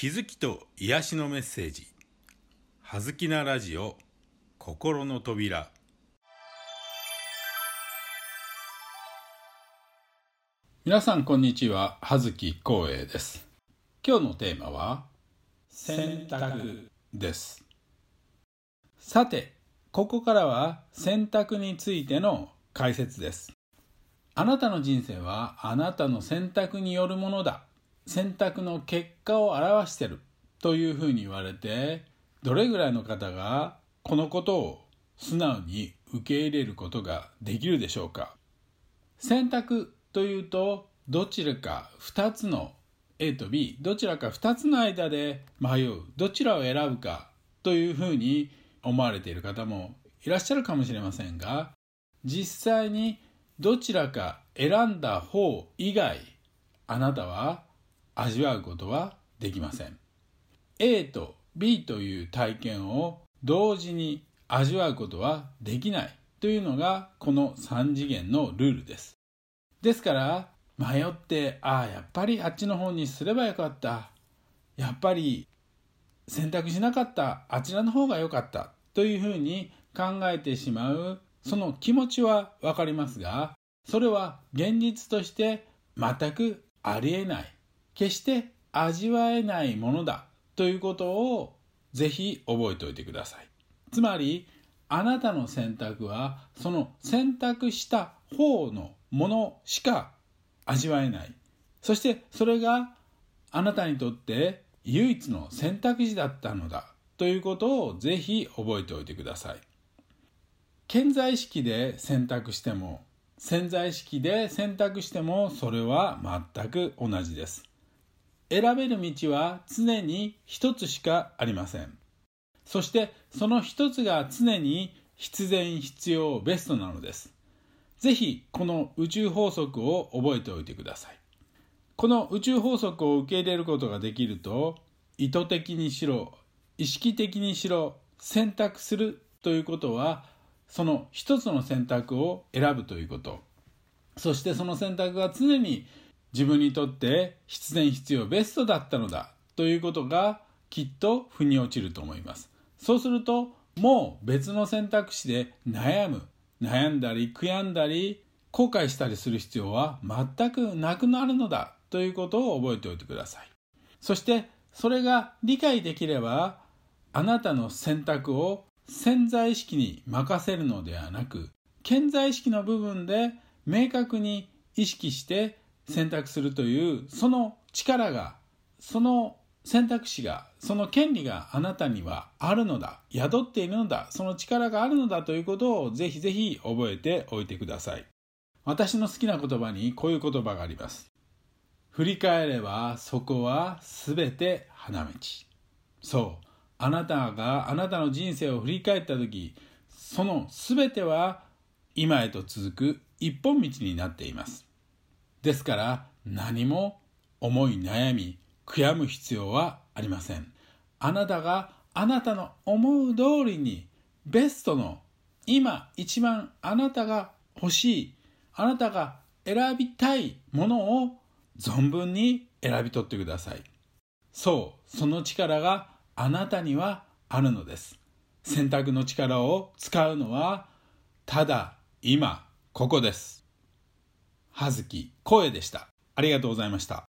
気づきと癒しのメッセージ「はずきなラジオ心の扉」皆さんこんにちは。葉月光栄です。今日のテーマは選択です。さてここからは選択についての解説です。あなたの人生はあなたの選択によるものだ。選択の結果を表してるというふうに言われてどれぐらいの方がこのことを素直に受け入れることができるでしょうか。選択というとどちらか2つの A と B どちらか2つの間で迷うどちらを選ぶかというふうに思われている方もいらっしゃるかもしれませんが実際にどちらか選んだ方以外あなたは味わうことはできません。A と B という体験を同時に味わうことはできないというのがこの3次元のルールです。ですから迷ってああやっぱりあっちの方にすればよかった。やっぱり選択しなかった。あちらの方が良かった。というふうに考えてしまう。その気持ちは分かりますがそれは現実として全くありえない。決して味わえないものだということをぜひ覚えておいてください。つまりあなたの選択はその選択した方のものしか味わえない。そしてそれがあなたにとって唯一の選択肢だったのだということをぜひ覚えておいてください。健在意識で選択しても潜在意識で選択してもそれは全く同じです。選べる道は常に一つしかありません。そしてその一つが常に必然必要ベストなのです。ぜひこの宇宙法則を覚えておいてください。この宇宙法則を受け入れることができると意図的にしろ意識的にしろ選択するということはその一つの選択を選ぶということ。そしてその選択が常に自分にとって必然必要ベストだったのだということがきっと腑に落ちると思います。そうするともう別の選択肢で悩む悩んだり悔やんだり後悔したりする必要は全くなくなるのだということを覚えておいてください。そしてそれが理解できればあなたの選択を潜在意識に任せるのではなく潜在意識の部分で明確に意識して選択するというその力がその選択肢がその権利があなたにはあるのだ。宿っているのだ。その力があるのだということをぜひぜひ覚えておいてください。私の好きな言葉にこういう言葉があります。振り返ればそこは全て花道。そう。あなたがあなたの人生を振り返った時その全ては今へと続く一本道になっています。ですから何も思い悩み悔やむ必要はありません。あなたがあなたの思う通りにベストの今一番あなたが欲しいあなたが選びたいものを存分に選び取ってください。そうその力があなたにはあるのです。選択の力を使うのはただ今ここです。葉月声でした。ありがとうございました。